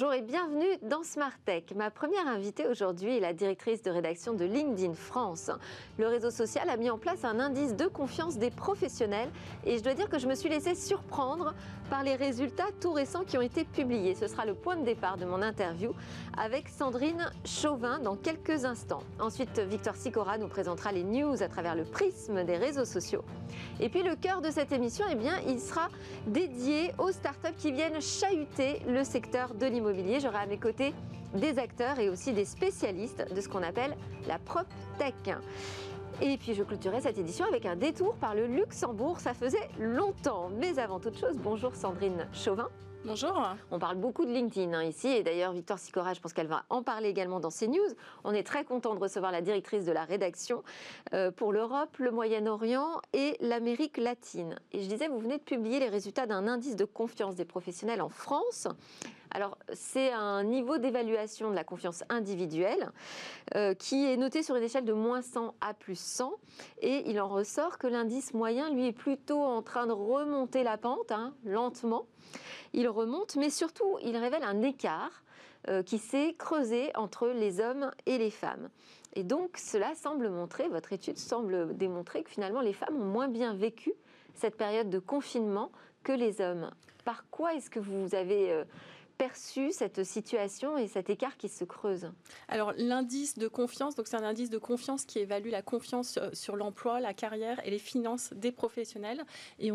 Bonjour et bienvenue dans Smart Tech. Ma première invitée aujourd'hui est la directrice de rédaction de LinkedIn France. Le réseau social a mis en place un indice de confiance des professionnels et je dois dire que je me suis laissée surprendre par les résultats tout récents qui ont été publiés. Ce sera le point de départ de mon interview avec Sandrine Chauvin dans quelques instants. Ensuite, Victor Sicora nous présentera les news à travers le prisme des réseaux sociaux. Et puis le cœur de cette émission, eh bien, il sera dédié aux startups qui viennent chahuter le secteur de l'immobilier. J'aurai à mes côtés des acteurs et aussi des spécialistes de ce qu'on appelle la prop tech. Et puis je clôturerai cette édition avec un détour par le Luxembourg. Ça faisait longtemps. Mais avant toute chose, bonjour Sandrine Chauvin. Bonjour. On parle beaucoup de LinkedIn hein, ici, et d'ailleurs Victor Sicora, je pense qu'elle va en parler également dans ses news. On est très content de recevoir la directrice de la rédaction euh, pour l'Europe, le Moyen-Orient et l'Amérique latine. Et je disais, vous venez de publier les résultats d'un indice de confiance des professionnels en France. Alors, c'est un niveau d'évaluation de la confiance individuelle euh, qui est noté sur une échelle de moins 100 à plus 100. Et il en ressort que l'indice moyen, lui, est plutôt en train de remonter la pente, hein, lentement. Il remonte, mais surtout, il révèle un écart euh, qui s'est creusé entre les hommes et les femmes. Et donc, cela semble montrer, votre étude semble démontrer que finalement, les femmes ont moins bien vécu cette période de confinement que les hommes. Par quoi est-ce que vous avez... Euh, perçu cette situation et cet écart qui se creuse Alors l'indice de confiance, donc c'est un indice de confiance qui évalue la confiance euh, sur l'emploi, la carrière et les finances des professionnels. Et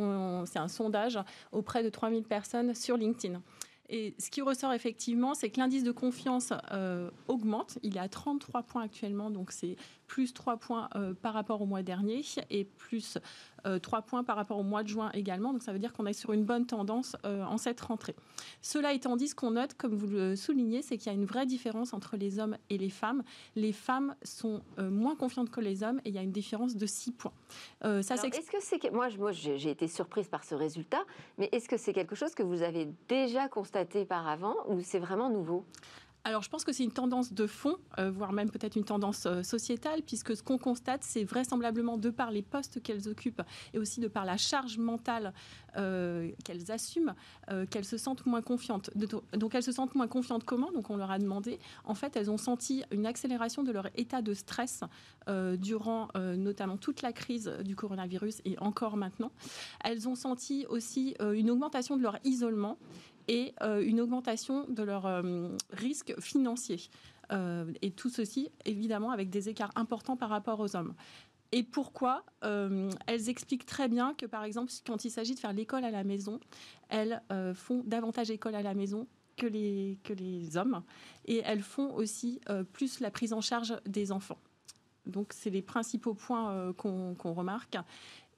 c'est un sondage auprès de 3000 personnes sur LinkedIn. Et ce qui ressort effectivement, c'est que l'indice de confiance euh, augmente. Il est à 33 points actuellement, donc c'est plus 3 points euh, par rapport au mois dernier et plus 3 euh, points par rapport au mois de juin également. Donc ça veut dire qu'on est sur une bonne tendance euh, en cette rentrée. Cela étant dit, ce qu'on note, comme vous le soulignez, c'est qu'il y a une vraie différence entre les hommes et les femmes. Les femmes sont euh, moins confiantes que les hommes et il y a une différence de 6 points. ça, est-ce que c'est moi, moi j'ai été surprise par ce résultat, mais est-ce que c'est quelque chose que vous avez déjà constaté par avant ou c'est vraiment nouveau? Alors, je pense que c'est une tendance de fond, euh, voire même peut-être une tendance euh, sociétale, puisque ce qu'on constate, c'est vraisemblablement de par les postes qu'elles occupent et aussi de par la charge mentale euh, qu'elles assument, qu'elles se sentent moins confiantes. Donc, elles se sentent moins confiantes comment? Donc, on leur a demandé. En fait, elles ont senti une accélération de leur état de stress durant notamment toute la crise du coronavirus et encore maintenant. Elles ont senti aussi une augmentation de leur isolement et euh, une augmentation de leurs euh, risques financiers. Euh, et tout ceci, évidemment, avec des écarts importants par rapport aux hommes. Et pourquoi Elles expliquent très bien que, par exemple, quand il s'agit de faire l'école à la maison, elles font davantage école à la maison que les, que les hommes. Et elles font aussi plus la prise en charge des enfants. Donc, c'est les principaux points qu'on remarque.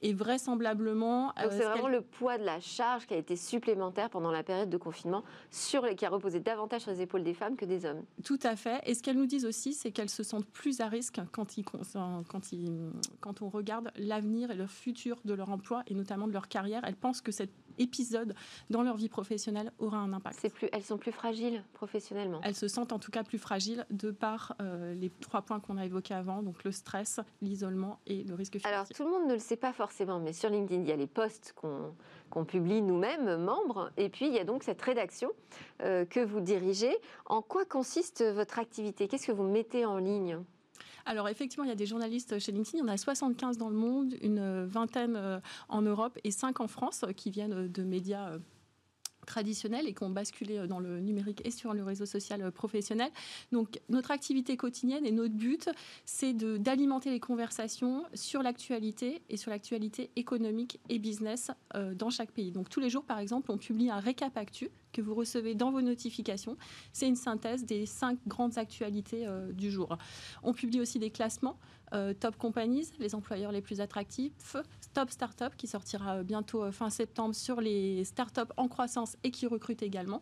Et vraisemblablement. Donc euh, c'est vraiment le poids de la charge qui a été supplémentaire pendant la période de confinement, sur les, qui a reposé davantage sur les épaules des femmes que des hommes. Tout à fait. Et ce qu'elles nous disent aussi, c'est qu'elles se sentent plus à risque quand, ils, quand, ils, quand on regarde l'avenir et le futur de leur emploi et notamment de leur carrière. Elles pensent que cet épisode dans leur vie professionnelle aura un impact. Plus, elles sont plus fragiles professionnellement. Elles se sentent en tout cas plus fragiles de par euh, les trois points qu'on a évoqués avant, donc le stress, l'isolement et le risque financier. Alors tout le monde ne le sait pas forcément forcément, mais sur LinkedIn, il y a les posts qu'on publie nous-mêmes, membres, et puis il y a donc cette rédaction euh, que vous dirigez. En quoi consiste votre activité? Qu'est-ce que vous mettez en ligne? Alors effectivement, il y a des journalistes chez LinkedIn, il y en a 75 dans le monde, une vingtaine euh, en Europe et 5 en France qui viennent de médias traditionnels et qui ont basculé euh, dans le numérique et sur le réseau social euh, professionnel. Donc notre activité quotidienne et notre but, c'est d'alimenter les conversations sur l'actualité et sur l'actualité économique et business euh, dans chaque pays. Donc tous les jours, par exemple, on publie un récap actu que vous recevez dans vos notifications. C'est une synthèse des cinq grandes actualités du jour. On publie aussi des classements Top Companies, les employeurs les plus attractifs, Top Startup qui sortira bientôt fin septembre sur les startups en croissance et qui recrutent également,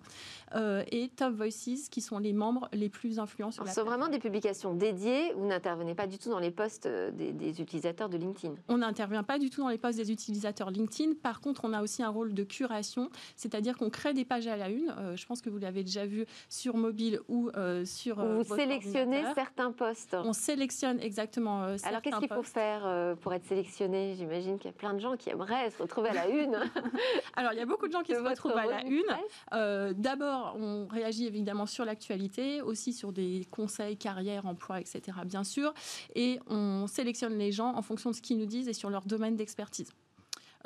euh, et Top Voices, qui sont les membres les plus influents sur la Ce sont vraiment des publications dédiées, vous n'intervenez pas du tout dans les postes euh, des, utilisateurs de LinkedIn On n'intervient pas du tout dans les postes des utilisateurs LinkedIn, par contre on a aussi un rôle de curation, c'est-à-dire qu'on crée des pages la une. je pense que vous l'avez déjà vu sur mobile ou sur. Vous sélectionnez certains postes. On sélectionne exactement. Alors qu'est-ce qu'il faut faire pour être sélectionné? J'imagine qu'il y a plein de gens qui aimeraient se retrouver à la une. Alors il y a beaucoup de gens qui se retrouvent à la une. D'abord, on réagit évidemment sur l'actualité, aussi sur des conseils, carrière, emploi, etc. Bien sûr, et on sélectionne les gens en fonction de ce qu'ils nous disent et sur leur domaine d'expertise.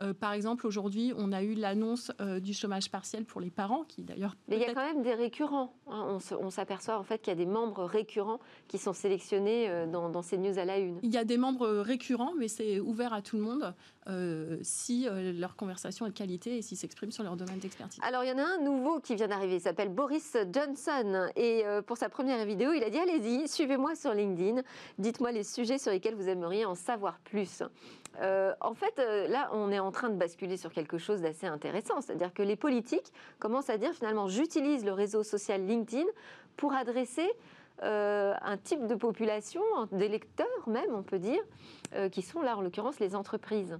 Euh, par exemple, aujourd'hui, on a eu l'annonce euh, du chômage partiel pour les parents, qui d'ailleurs. Mais il y a quand même des récurrents. Hein. On s'aperçoit en fait qu'il y a des membres récurrents qui sont sélectionnés euh, dans, ces news à la une. Il y a des membres récurrents, mais c'est ouvert à tout le monde si leur conversation est de qualité et s'ils s'expriment sur leur domaine d'expertise. Alors, il y en a un nouveau qui vient d'arriver. Il s'appelle Boris Johnson. Et pour sa première vidéo, il a dit Allez-y, suivez-moi sur LinkedIn. Dites-moi les sujets sur lesquels vous aimeriez en savoir plus. Euh, en fait, euh, là, on est en train de basculer sur quelque chose d'assez intéressant. C'est-à-dire que les politiques commencent à dire finalement, j'utilise le réseau social LinkedIn pour adresser euh, un type de population, d'électeurs même, on peut dire, qui sont là, en l'occurrence, les entreprises.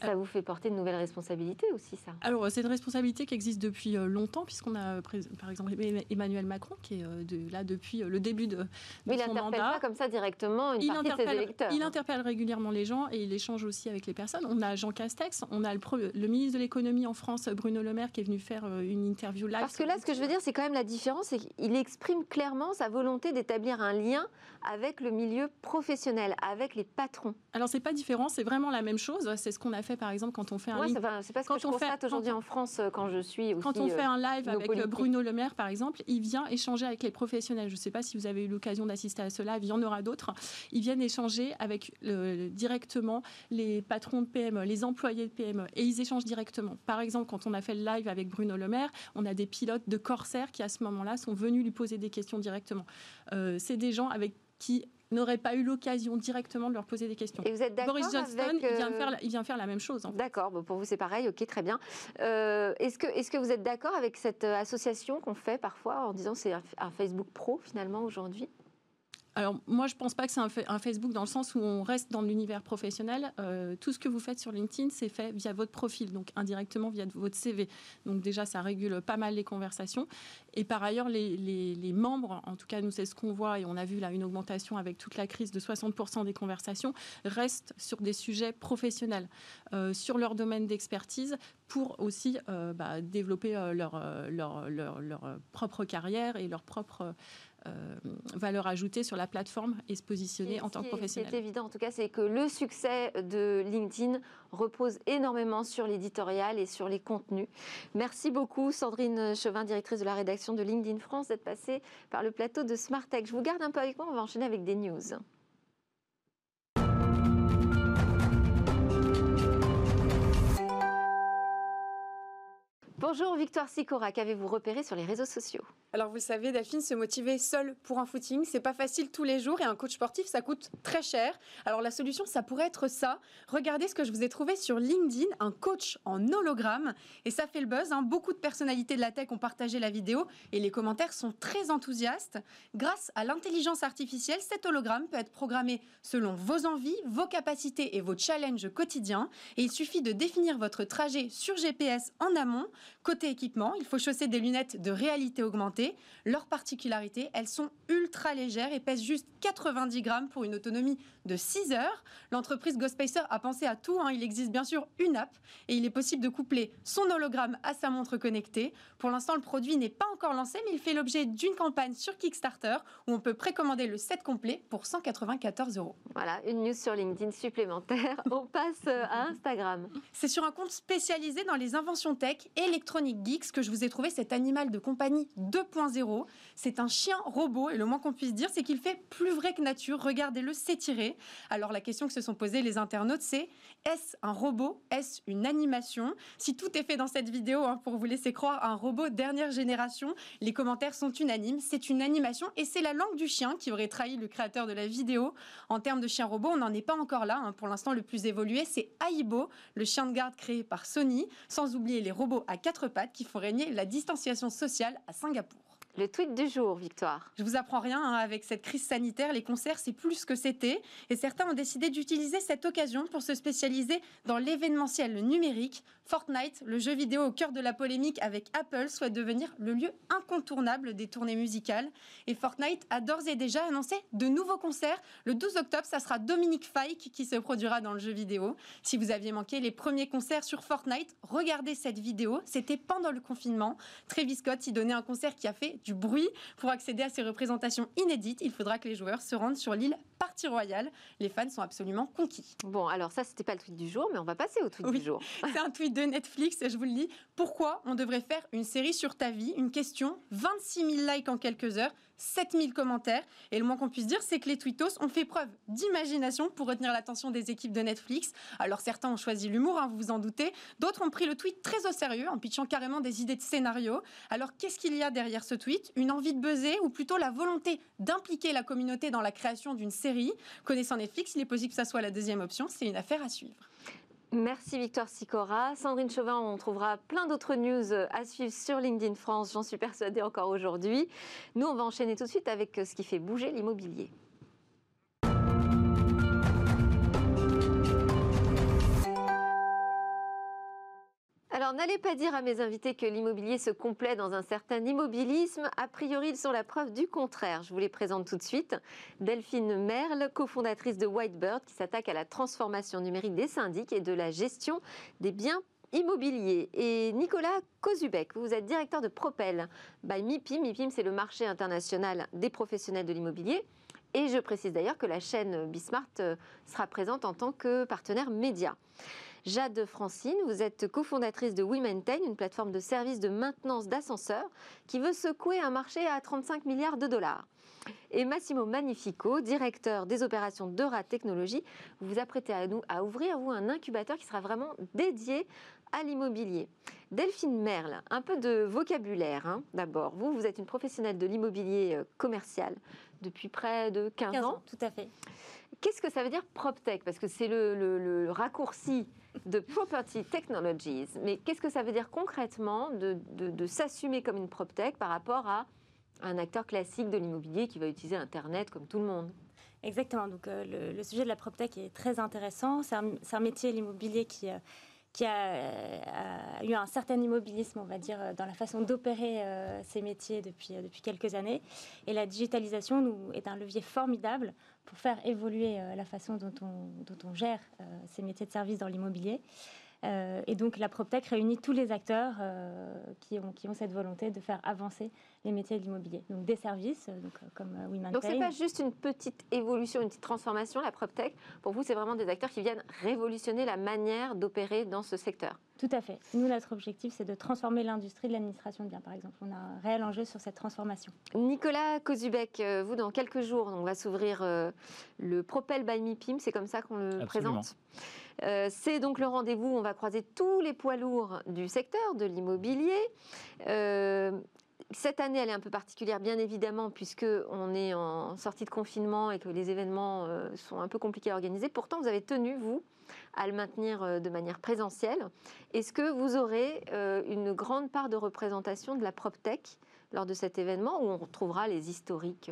Ça vous fait porter de nouvelles responsabilités aussi, ça Alors, c'est une responsabilité qui existe depuis euh, longtemps, puisqu'on a, par exemple, Emmanuel Macron, qui est euh, de, là depuis euh, le début de, de Mais il n'interpelle pas comme ça directement une il partie de ses électeurs. Il interpelle régulièrement les gens et il échange aussi avec les personnes. On a Jean Castex, on a le, le ministre de l'économie en France, Bruno Le Maire, qui est venu faire une interview live. Parce que là, ce que je veux dire, c'est quand même la différence, c'est qu'il exprime clairement sa volonté d'établir un lien avec le milieu professionnel, avec les patrons. Alors, c'est pas différent, c'est vraiment la même chose. C'est ce qu'on a fait par exemple, quand on fait un live. C'est pas ce que je constate aujourd'hui en France euh, quand je suis Quand on fait un euh, live avec euh, Bruno Le Maire, par exemple, il vient échanger avec les professionnels. Je ne sais pas si vous avez eu l'occasion d'assister à ce live, il y en aura d'autres. Ils viennent échanger avec directement les patrons de PME, les employés de PME, et ils échangent directement. Par exemple, quand on a fait le live avec Bruno Le Maire, on a des pilotes de Corsair qui, à ce moment-là, sont venus lui poser des questions directement. C'est des gens avec qui n'aurait pas eu l'occasion directement de leur poser des questions. Et vous êtes d'accord Boris Johnson, il, vient faire, il, vient faire, la même chose. D'accord, pour vous c'est pareil, ok, très bien. Euh, est-ce que, est que vous êtes d'accord avec cette euh, association qu'on fait parfois en disant c'est un Facebook Pro finalement aujourd'hui? Alors moi, je ne pense pas que c'est un, Facebook dans le sens où on reste dans l'univers professionnel. Euh, tout ce que vous faites sur LinkedIn, c'est fait via votre profil, donc indirectement via votre CV. Donc déjà, ça régule pas mal les conversations. Et par ailleurs, les, membres, en tout cas nous, c'est ce qu'on voit, et on a vu là une augmentation avec toute la crise de 60% des conversations, restent sur des sujets professionnels, euh, sur leur domaine d'expertise, pour aussi euh, bah, développer leur, leur, leur, leur, propre carrière et leur propre euh, valeur ajoutée sur la plateforme et se positionner en tant que professionnel. C'est évident, en tout cas, c'est que le succès de LinkedIn repose énormément sur l'éditorial et sur les contenus. Merci beaucoup, Sandrine Chevin, directrice de la rédaction de LinkedIn France, d'être passée par le plateau de Smart Tech. Je vous garde un peu avec moi, on va enchaîner avec des news. Bonjour Victoire Sicora, qu'avez-vous repéré sur les réseaux sociaux? Alors vous savez, Delphine, se motiver seul pour un footing, c'est pas facile tous les jours et un coach sportif, ça coûte très cher. Alors la solution, ça pourrait être ça. Regardez ce que je vous ai trouvé sur LinkedIn, un coach en hologramme. Et ça fait le buzz. Hein. Beaucoup de personnalités de la tech ont partagé la vidéo et les commentaires sont très enthousiastes. Grâce à l'intelligence artificielle, cet hologramme peut être programmé selon vos envies, vos capacités et vos challenges quotidiens. Et il suffit de définir votre trajet sur GPS en amont. Côté équipement, il faut chausser des lunettes de réalité augmentée leur particularité, elles sont ultra légères et pèsent juste 90 grammes pour une autonomie de 6 heures. L'entreprise GoSpacer a pensé à tout. Hein. Il existe bien sûr une app et il est possible de coupler son hologramme à sa montre connectée. Pour l'instant, le produit n'est pas encore lancé, mais il fait l'objet d'une campagne sur Kickstarter où on peut précommander le set complet pour 194 euros. Voilà, une news sur LinkedIn supplémentaire. on passe à Instagram. C'est sur un compte spécialisé dans les inventions tech Electronic Geeks que je vous ai trouvé cet animal de compagnie 2.0. C'est un chien robot et le moins qu'on puisse dire, c'est qu'il fait plus vrai que nature. Regardez-le s'étirer. Alors la question que se sont posées les internautes, c'est est-ce un robot? Est-ce une animation? Si tout est fait dans cette vidéo hein, pour vous laisser croire un robot dernière génération, les commentaires sont unanimes. C'est une animation et c'est la langue du chien qui aurait trahi le créateur de la vidéo. En termes de chien robot, on n'en est pas encore là. Hein. Pour l'instant, le plus évolué, c'est Aibo, le chien de garde créé par Sony, sans oublier les robots à quatre pattes qui font régner la distanciation sociale à Singapour. Le tweet du jour, Victoire. Je vous apprends rien hein, avec cette crise sanitaire. Les concerts, c'est plus que c'était. Et certains ont décidé d'utiliser cette occasion pour se spécialiser dans l'événementiel numérique. Fortnite, le jeu vidéo au cœur de la polémique avec Apple, souhaite devenir le lieu incontournable des tournées musicales. Et Fortnite a d'ores et déjà annoncé de nouveaux concerts. Le 12 octobre, ça sera Dominique Fike qui se produira dans le jeu vidéo. Si vous aviez manqué les premiers concerts sur Fortnite, regardez cette vidéo. C'était pendant le confinement. Travis Scott y donnait un concert qui a fait du bruit. Pour accéder à ces représentations inédites, il faudra que les joueurs se rendent sur l'île Partie Royale. Les fans sont absolument conquis. Bon, alors ça, c'était pas le tweet du jour, mais on va passer au tweet du jour. C'est un tweet de Netflix, et je vous le dis. Pourquoi on devrait faire une série sur ta vie? Une question, 26 000 likes en quelques heures. 7000 commentaires. Et le moins qu'on puisse dire, c'est que les tweetos ont fait preuve d'imagination pour retenir l'attention des équipes de Netflix. Alors certains ont choisi l'humour, hein, vous vous en doutez. D'autres ont pris le tweet très au sérieux, en pitchant carrément des idées de scénario. Alors qu'est-ce qu'il y a derrière ce tweet? Une envie de buzzer ou plutôt la volonté d'impliquer la communauté dans la création d'une série? Connaissant Netflix, il est possible que ça soit la deuxième option. C'est une affaire à suivre. Merci Victoire Sicora. Sandrine Chauvin, on trouvera plein d'autres news à suivre sur LinkedIn France, j'en suis persuadée encore aujourd'hui. Nous, on va enchaîner tout de suite avec ce qui fait bouger l'immobilier. Alors, n'allez pas dire à mes invités que l'immobilier se complaît dans un certain immobilisme. A priori, ils sont la preuve du contraire. Je vous les présente tout de suite. Delphine Merle, cofondatrice de Whitebird, qui s'attaque à la transformation numérique des syndics et de la gestion des biens immobiliers. Et Nicolas Kozubek, vous êtes directeur de Propel by MIPIM. MIPIM, c'est le marché international des professionnels de l'immobilier. Et je précise d'ailleurs que la chaîne Bismart euh, sera présente en tant que partenaire média. Jade Francine, vous êtes cofondatrice de WeMaintain, une plateforme de services de maintenance d'ascenseurs qui veut secouer un marché à 35 milliards de dollars. Et Massimo Magnifico, directeur des opérations d'Eura Technologies, vous vous apprêtez à, nous, à ouvrir vous un incubateur qui sera vraiment dédié à l'immobilier. Delphine Merle, un peu de vocabulaire hein, d'abord. Vous, vous êtes une professionnelle de l'immobilier euh, commercial depuis près de 15, 15 ans. ans. Tout à fait. Qu'est-ce que ça veut dire PropTech? Parce que c'est le, raccourci de Property Technologies. Mais qu'est-ce que ça veut dire concrètement de, s'assumer comme une PropTech par rapport à un acteur classique de l'immobilier qui va utiliser Internet comme tout le monde? Exactement. Donc, euh, le, sujet de la PropTech est très intéressant. C'est un, un, métier, l'immobilier, qui, euh, qui a, a, eu un certain immobilisme, on va dire, dans la façon d'opérer euh, ces métiers depuis, depuis quelques années. Et la digitalisation nous, est un levier formidable pour faire évoluer euh, la façon dont on, gère euh, ces métiers de service dans l'immobilier. Euh, et donc la PropTech réunit tous les acteurs euh, qui, ont, qui ont cette volonté de faire avancer les métiers de l'immobilier. Donc des services, euh, donc, comme WeMaintain. Donc c'est pas juste une petite évolution, une petite transformation, la PropTech. Pour vous, c'est vraiment des acteurs qui viennent révolutionner la manière d'opérer dans ce secteur. Tout à fait. Nous, notre objectif, c'est de transformer l'industrie de l'administration de biens, par exemple. On a un réel enjeu sur cette transformation. Nicolas Kozubek, vous, dans quelques jours, on va s'ouvrir le Propel by MIPIM, c'est comme ça qu'on le Absolument. présente euh, c'est donc le rendez-vous, on va croiser tous les poids lourds du secteur de l'immobilier. Euh, cette année, elle est un peu particulière, bien évidemment, puisqu'on est en sortie de confinement et que les événements euh, sont un peu compliqués à organiser. Pourtant, vous avez tenu, vous, à le maintenir euh, de manière présentielle. Est-ce que vous aurez euh, une grande part de représentation de la PropTech lors de cet événement où on retrouvera les historiques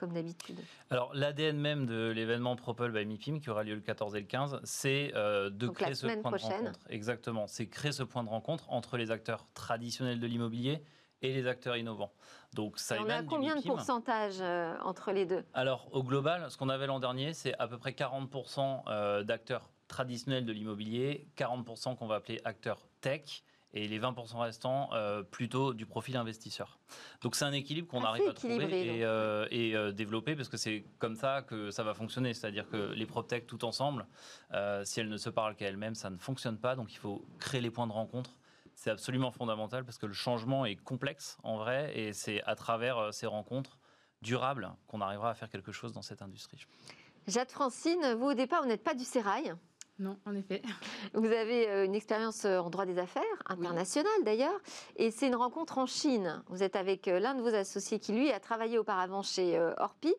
comme d'habitude? Alors, l'ADN même de l'événement Propel by MIPIM, qui aura lieu le 14 et le 15, c'est euh, de Donc, créer ce point prochaine. de rencontre. Exactement. C'est créer ce point de rencontre entre les acteurs traditionnels de l'immobilier et les acteurs innovants. Donc, ça Et On a combien de pourcentage euh, entre les deux? Alors, au global, ce qu'on avait l'an dernier, c'est à peu près 40% euh, d'acteurs traditionnels de l'immobilier, 40% qu'on va appeler acteurs tech, et les 20% restants euh, plutôt du profil investisseur. Donc c'est un équilibre qu'on arrive à trouver et, euh, et, euh, développer parce que c'est comme ça que ça va fonctionner. C'est-à-dire que les PropTech tout ensemble, si elles ne se parlent qu'elles-mêmes, ça ne fonctionne pas. Donc il faut créer les points de rencontre. C'est absolument fondamental parce que le changement est complexe en vrai et c'est à travers euh, ces rencontres durables qu'on arrivera à faire quelque chose dans cette industrie. Jade Francine, vous au départ, vous n'êtes pas du Sérail. Non, en effet. Vous avez euh, une expérience euh, en droit des affaires, internationale d'ailleurs, et c'est une rencontre en Chine. Vous êtes avec l'un de vos associés qui, lui, a travaillé auparavant chez Orpi,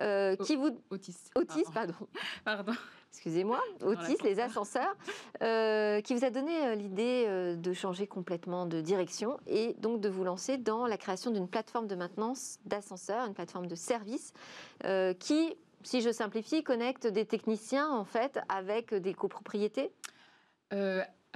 euh, qui vous... Otis. Otis, pardon. Pardon. Excusez-moi, Otis, les ascenseurs, euh, qui vous a donné euh, l'idée euh, de changer complètement de direction et donc de vous lancer dans la création d'une plateforme de maintenance d'ascenseurs, une plateforme de service qui, si je simplifie, connecte des techniciens en fait avec des copropriétés?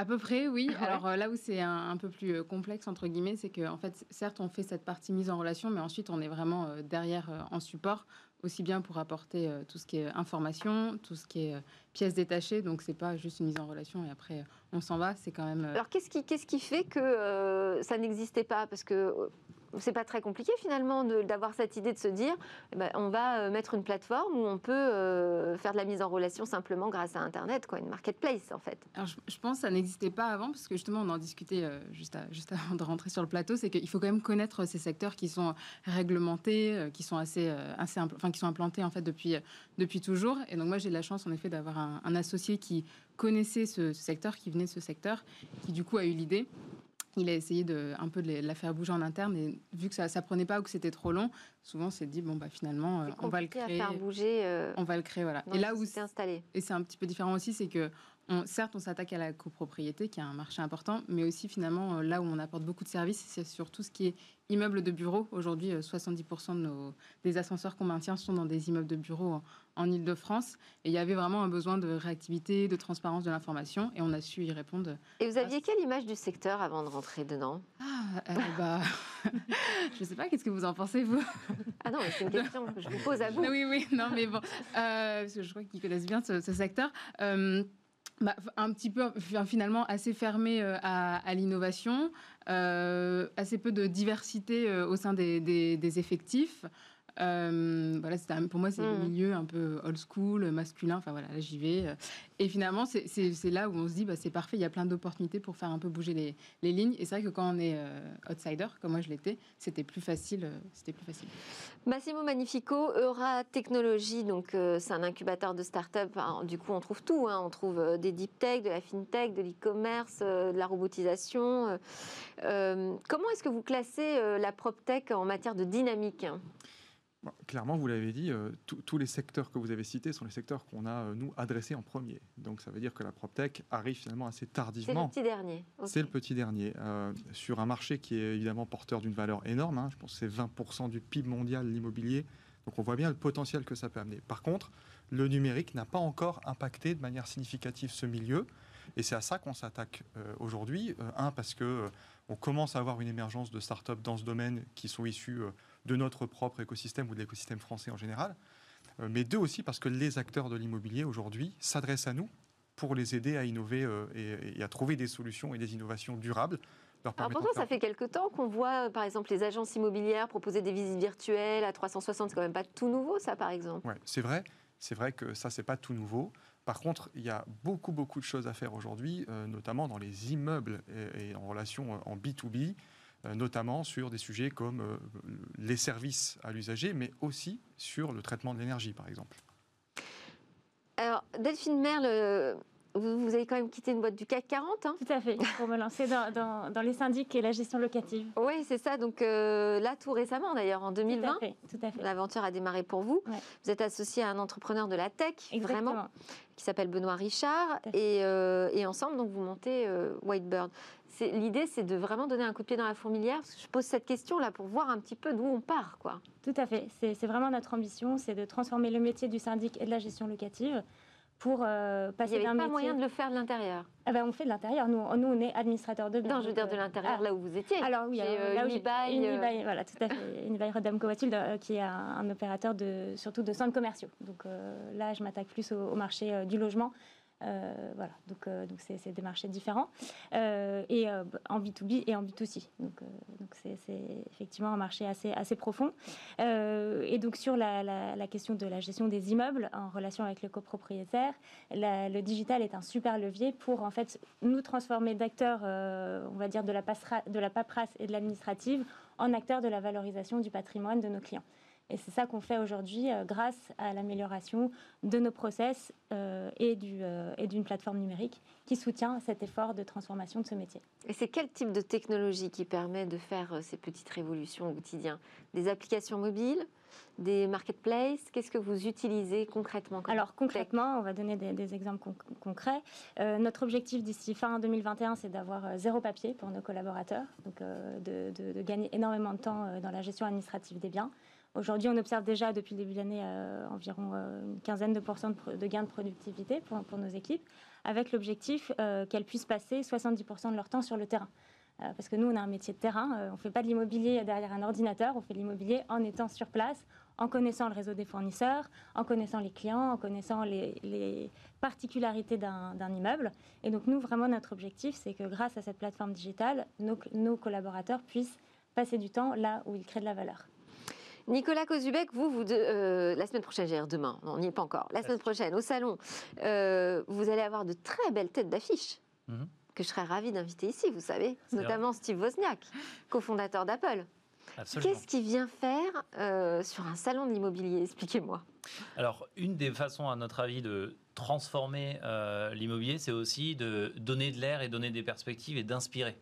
À peu près, oui. Alors là où c'est un, peu plus complexe, entre guillemets, c'est que, en fait, certes, on fait cette partie mise en relation, mais ensuite, on est vraiment derrière en support aussi bien pour apporter euh, tout ce qui est information, tout ce qui est euh, pièces détachées. Donc, c'est pas juste une mise en relation et après, on s'en va. C'est quand même. Alors, qu'est-ce qui, qu'est-ce qui fait que ça n'existait pas? Parce que c'est pas très compliqué finalement d'avoir cette idée de se dire eh ben, on va euh, mettre une plateforme où on peut euh, faire de la mise en relation simplement grâce à Internet, quoi, une marketplace en fait. Je, pense que ça n'existait pas avant parce que justement on en discutait euh, juste, avant de rentrer sur le plateau, c'est qu'il faut quand même connaître ces secteurs qui sont réglementés, qui sont assez, assez enfin, qui sont implantés en fait depuis, depuis toujours. Et donc moi j'ai la chance en effet d'avoir un, associé qui connaissait ce secteur, qui venait de ce secteur, qui du coup a eu l'idée il a essayé de un peu de la faire bouger en interne et vu que ça ne prenait pas ou que c'était trop long, souvent c'est dit bon bah finalement euh, on va le créer. À faire bouger. Euh, on va le créer voilà. Et là où c'est installé. Et c'est un petit peu différent aussi, c'est que certes, on s'attaque à la copropriété, qui est un marché important, mais aussi finalement, euh, là où on apporte beaucoup de services, c'est sur tout ce qui est immeubles de bureaux. Aujourd'hui, 70% de nos, des ascenseurs qu'on maintient sont dans des immeubles de bureaux en, Ile-de-France. Et il y avait vraiment un besoin de réactivité, de transparence de l'information, et on a su y répondre. Et vous aviez quelle image du secteur avant de rentrer dedans? Ah, euh, bah, je ne sais pas, qu'est-ce que vous en pensez, vous? Ah non, c'est une question que je vous pose à vous. Oui, oui, non, mais bon, euh, parce que je crois qu'ils connaissent bien ce, secteur. Bah, un petit peu finalement assez fermé euh, à, l'innovation, euh, assez peu de diversité euh, au sein des, des effectifs. Euh, voilà, pour moi, c'est le mmh. milieu un peu old school, masculin. Enfin voilà, là j'y vais. Et finalement, c'est là où on se dit, bah, c'est parfait, il y a plein d'opportunités pour faire un peu bouger les, les lignes. Et c'est vrai que quand on est euh, outsider, comme moi je l'étais, c'était plus facile. Euh, c'était plus facile. Massimo Magnifico, Eura Technologies, donc c'est un incubateur de start-up. du coup, on trouve tout. Hein. On trouve des deep tech, de la fintech, de l'e-commerce, de la robotisation. comment est-ce que vous classez la prop tech en matière de dynamique? Clairement, vous l'avez dit, euh, tous les secteurs que vous avez cités sont les secteurs qu'on a, euh, nous, adressés en premier. Donc ça veut dire que la PropTech arrive finalement assez tardivement. C'est le petit dernier. C'est le petit dernier. Euh, sur un marché qui est évidemment porteur d'une valeur énorme, hein, je pense que c'est 20% du PIB mondial, l'immobilier. Donc on voit bien le potentiel que ça peut amener. Par contre, le numérique n'a pas encore impacté de manière significative ce milieu. Et c'est à ça qu'on s'attaque aujourd'hui. un, parce que on commence à avoir une émergence de start-up dans ce domaine qui sont issus de notre propre écosystème ou de l'écosystème français en général. Euh, mais deux aussi parce que les acteurs de l'immobilier aujourd'hui s'adressent à nous pour les aider à innover euh, et, à trouver des solutions et des innovations durables. Alors pourtant, ça fait quelque temps qu'on voit, euh, par exemple, les agences immobilières proposer des visites virtuelles à 360. C'est quand même pas tout nouveau, ça, par exemple. Oui, c'est vrai. C'est vrai que ça, c'est pas tout nouveau. Par contre, il y a beaucoup, beaucoup de choses à faire aujourd'hui, notamment dans les immeubles et, et en relation en B2B. Euh, notamment sur des sujets comme euh, les services à l'usager, mais aussi sur le traitement de l'énergie, par exemple. Alors, Delphine Merle, vous, avez quand même quitté une boîte du CAC 40 hein? Tout à fait, pour me lancer dans, les syndics et la gestion locative. Oui, c'est ça. Donc euh, là, tout récemment d'ailleurs, en 2020, tout à fait, l'aventure a démarré pour vous. Vous êtes associé à un entrepreneur de la tech, vraiment, qui s'appelle Benoît Richard. Et, et, ensemble, donc, vous montez Whitebird. L'idée, c'est de vraiment donner un coup de pied dans la fourmilière. je pose cette question là pour voir un petit peu d'où on part, quoi. Tout à fait. C'est vraiment notre ambition, c'est de transformer le métier du syndic et de la gestion locative pour euh, passer d'un métier. Il n'y avait pas moyen de le faire de l'intérieur. Ah ben, on fait de l'intérieur. Nous, nous, on est administrateur de biens. Non, je veux dire de euh, l'intérieur, ah. là où vous étiez. Alors oui, euh, là où Unibail, voilà, tout à fait. Unibail Rodam Covatul, qui est un, opérateur de, surtout de centres commerciaux. Donc là, je m'attaque plus au, marché du logement. Euh, voilà, donc euh, donc c'est des marchés différents euh, et en B2B et en B2C. Donc donc c'est effectivement un marché assez assez profond. et donc sur la, la, question de la gestion des immeubles en relation avec le copropriétaire, le digital est un super levier pour en fait nous transformer d'acteurs, on va dire de la, de la paperasse et de l'administrative en acteurs de la valorisation du patrimoine de nos clients Et c'est ça qu'on fait aujourd'hui euh, grâce à l'amélioration de nos process euh, du, euh, et d'une plateforme numérique qui soutient cet effort de transformation de ce métier. Et c'est quel type de technologie qui permet de faire ces petites révolutions au quotidien? Des applications mobiles? Des marketplaces? Qu'est-ce que vous utilisez concrètement Alors concrètement, on va donner des, des exemples conc- concrets. Euh, notre objectif d'ici fin 2021, c'est d'avoir zéro papier pour nos collaborateurs, donc euh, de, de- de gagner énormément de temps dans la gestion administrative des biens. Aujourd'hui, on observe déjà depuis le début de l'année euh, environ euh, une quinzaine de pourcents de, gains de productivité pour, nos équipes, avec l'objectif euh, qu'elles puissent passer 70% de leur temps sur le terrain. Parce que nous, on a un métier de terrain, on ne fait pas de l'immobilier derrière un ordinateur, on fait de l'immobilier en étant sur place, en connaissant le réseau des fournisseurs, en connaissant les clients, en connaissant les, particularités d'un immeuble. Et donc nous, vraiment, notre objectif, c'est que grâce à cette plateforme digitale, nos collaborateurs puissent passer du temps là où ils créent de la valeur. Nicolas Kozubek, vous, vous de- euh, la semaine prochaine, j'ai demain, non, on n'y est pas encore. La semaine prochaine, au salon, euh, vous allez avoir de très belles têtes d'affiche Mhm. que je serais ravie d'inviter ici, vous savez, notamment Steve Wozniak, cofondateur d'Apple. Qu'est-ce qu'il vient faire euh, sur un salon de l'immobilier Expliquez-moi. Alors, une des façons, à notre avis, de transformer euh, l'immobilier, c'est aussi de donner de l'air et donner des perspectives et d'inspirer.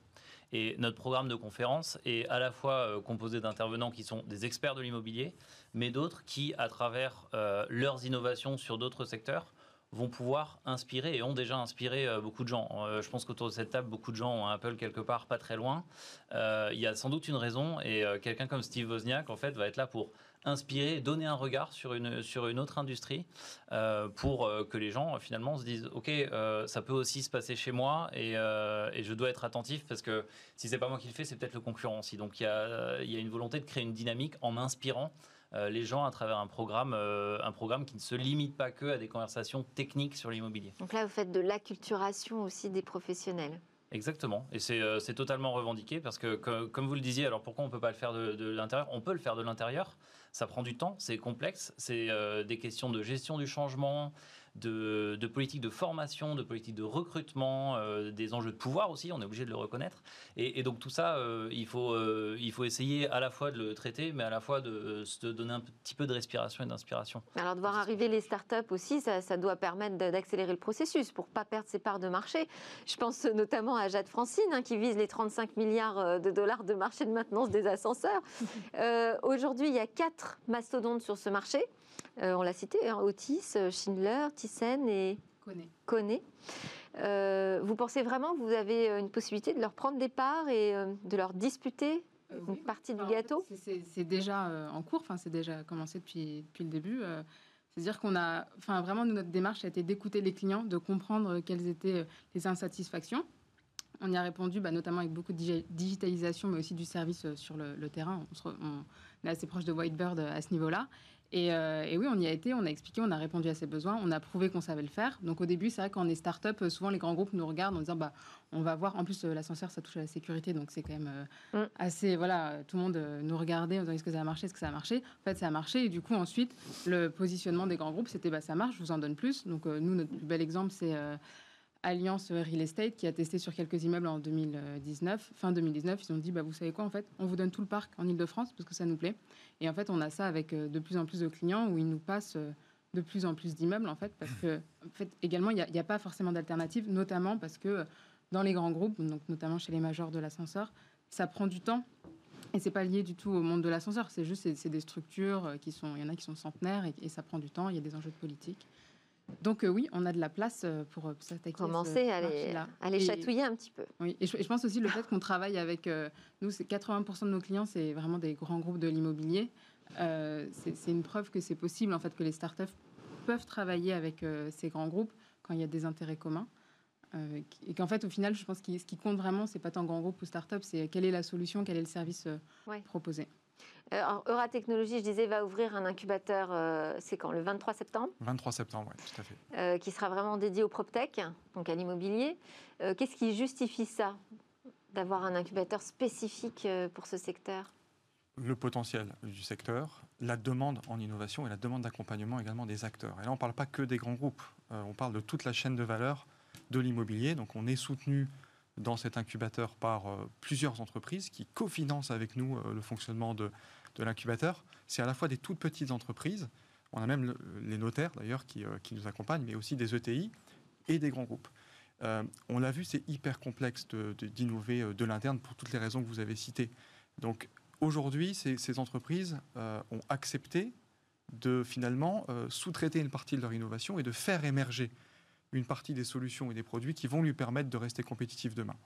Et notre programme de conférence est à la fois euh, composé d'intervenants qui sont des experts de l'immobilier, mais d'autres qui, à travers euh, leurs innovations sur d'autres secteurs, vont pouvoir inspirer et ont déjà inspiré euh, beaucoup de gens. Je pense qu'autour de cette table, beaucoup de gens ont Apple quelque part, pas très loin. Il y a sans doute une raison et quelqu'un comme Steve Wozniak, en fait, va être là pour inspirer, donner un regard sur une, sur une autre industrie euh, pour euh, que les gens finalement se disent ok euh, ça peut aussi se passer chez moi et, euh, et je dois être attentif parce que si c'est pas moi qui le fais c'est peut-être le concurrent aussi donc il y a, y a une volonté de créer une dynamique en inspirant les gens à travers un programme, un programme qui ne se limite pas que à des conversations techniques sur l'immobilier. Donc là, vous faites de l'acculturation aussi des professionnels. Exactement, et c'est c'est totalement revendiqué parce que, que- comme vous le disiez, alors pourquoi on ne peut pas le faire de, de l'intérieur? On peut le faire de l'intérieur, ça prend du temps, c'est complexe, c'est euh, des questions de gestion du changement, de, de politique de formation, de politique de recrutement, euh, des enjeux de pouvoir aussi, on est obligé de le reconnaître. Et, et donc tout ça, euh, il, faut, euh, il faut essayer à la fois de le traiter, mais à la fois de euh, se donner un petit peu de respiration et d'inspiration. Alors de voir arriver les startups aussi, ça, ça doit permettre d'accélérer le processus pour pas perdre ses parts de marché. Je pense notamment à Jade Francine hein, qui vise les 35 milliards de dollars de marché de maintenance des ascenseurs. Euh, Aujourd'hui, il y a quatre mastodontes sur ce marché. Euh, on l'a cité, hein, Otis, euh, Schindler, Thyssen et. Kone. Euh, vous pensez vraiment que vous avez une possibilité de leur prendre des parts et euh, de leur disputer Euh, une oui. partie du Enfin, en fait, gâteau? c'est- déjà en cours, enfin, c'est déjà commencé depuis, depuis le début. C'est-à-dire qu'on a, enfin, vraiment, notre démarche a été d'écouter les clients, de comprendre quelles étaient les insatisfactions. On y a répondu, bah, notamment avec beaucoup de digi- digitalisation, mais aussi du service sur le, le terrain. On, se re- on est assez proche de Whitebird à ce niveau-là. Et, euh, et oui, on y a été, on a expliqué, on a répondu à ses besoins, on a prouvé qu'on savait le faire. Donc au début, c'est vrai quand on est start-up, euh, souvent les grands groupes nous regardent en disant, bah, on va voir. En plus, euh, l'ascenseur, ça touche à la sécurité, donc c'est quand même euh, Mm. assez, voilà, tout le monde nous regardait en disant, est-ce que ça a marché, est-ce que ça a marché? En fait, ça a marché. Et du coup, ensuite, le positionnement des grands groupes, c'était, bah, ça marche, je vous en donne plus. Donc euh, nous, notre plus bel exemple, c'est Alliance Real Estate qui a testé sur quelques immeubles en 2019. Fin 2019, ils ont dit, bah, vous savez quoi, en fait, on vous donne tout le parc en Ile-de-France parce que ça nous plaît. Et en fait, on a ça avec euh, de plus en plus de clients où ils nous passent euh, de plus en plus d'immeubles, en fait, parce que, en fait, également, il n'y a, pas forcément d'alternative, notamment parce que euh, dans les grands groupes, donc notamment chez les majors de l'ascenseur, ça prend du temps. Et c'est pas lié du tout au monde de l'ascenseur, c'est juste c'est- des structures qui sont, il y en a qui sont centenaires et ça prend du temps. Il y a des enjeux de politique. Donc euh, oui, on a de la place euh, pour euh, s'attaquer. à ce Commencer à les, à chatouiller un petit peu. oui, et je, et je pense aussi le fait qu'on travaille avec euh, nous, c'est 80% de nos clients, c'est vraiment des grands groupes de l'immobilier. Euh, c'est une preuve que c'est possible en fait que les startups peuvent travailler avec euh, ces grands groupes quand il y a des intérêts communs. Euh, et qu'en fait, au final, je pense que ce qui compte vraiment, c'est pas tant grand groupe ou start-up, c'est quelle est la solution, quel est le service euh, Ouais. proposé. Euh, alors, Eura Technologies, je disais, va ouvrir un incubateur, euh, c'est quand Le 23 septembre, 23 septembre, oui, tout à fait. euh, qui sera vraiment dédié au PropTech, donc à l'immobilier. Euh, Qu'est-ce qui justifie ça, d'avoir un incubateur spécifique pour ce secteur? Le potentiel du secteur, la demande en innovation et la demande d'accompagnement également des acteurs. Et là, on ne parle pas que des grands groupes, on parle de toute la chaîne de valeur de l'immobilier. Donc, on est soutenu dans cet incubateur par plusieurs entreprises qui cofinancent avec nous le fonctionnement de, de l'incubateur, c'est à la fois des toutes petites entreprises, on a même le- les notaires d'ailleurs qui, euh, qui nous accompagnent, mais aussi des ETI et des grands groupes. Euh, on l'a vu, c'est hyper complexe de- de- d'innover euh, de, l'interne pour toutes les raisons que vous avez citées. Donc aujourd'hui, ces, entreprises ont accepté de finalement sous-traiter une partie de leur innovation et de faire émerger une partie des solutions et des produits qui vont lui permettre de rester compétitif demain.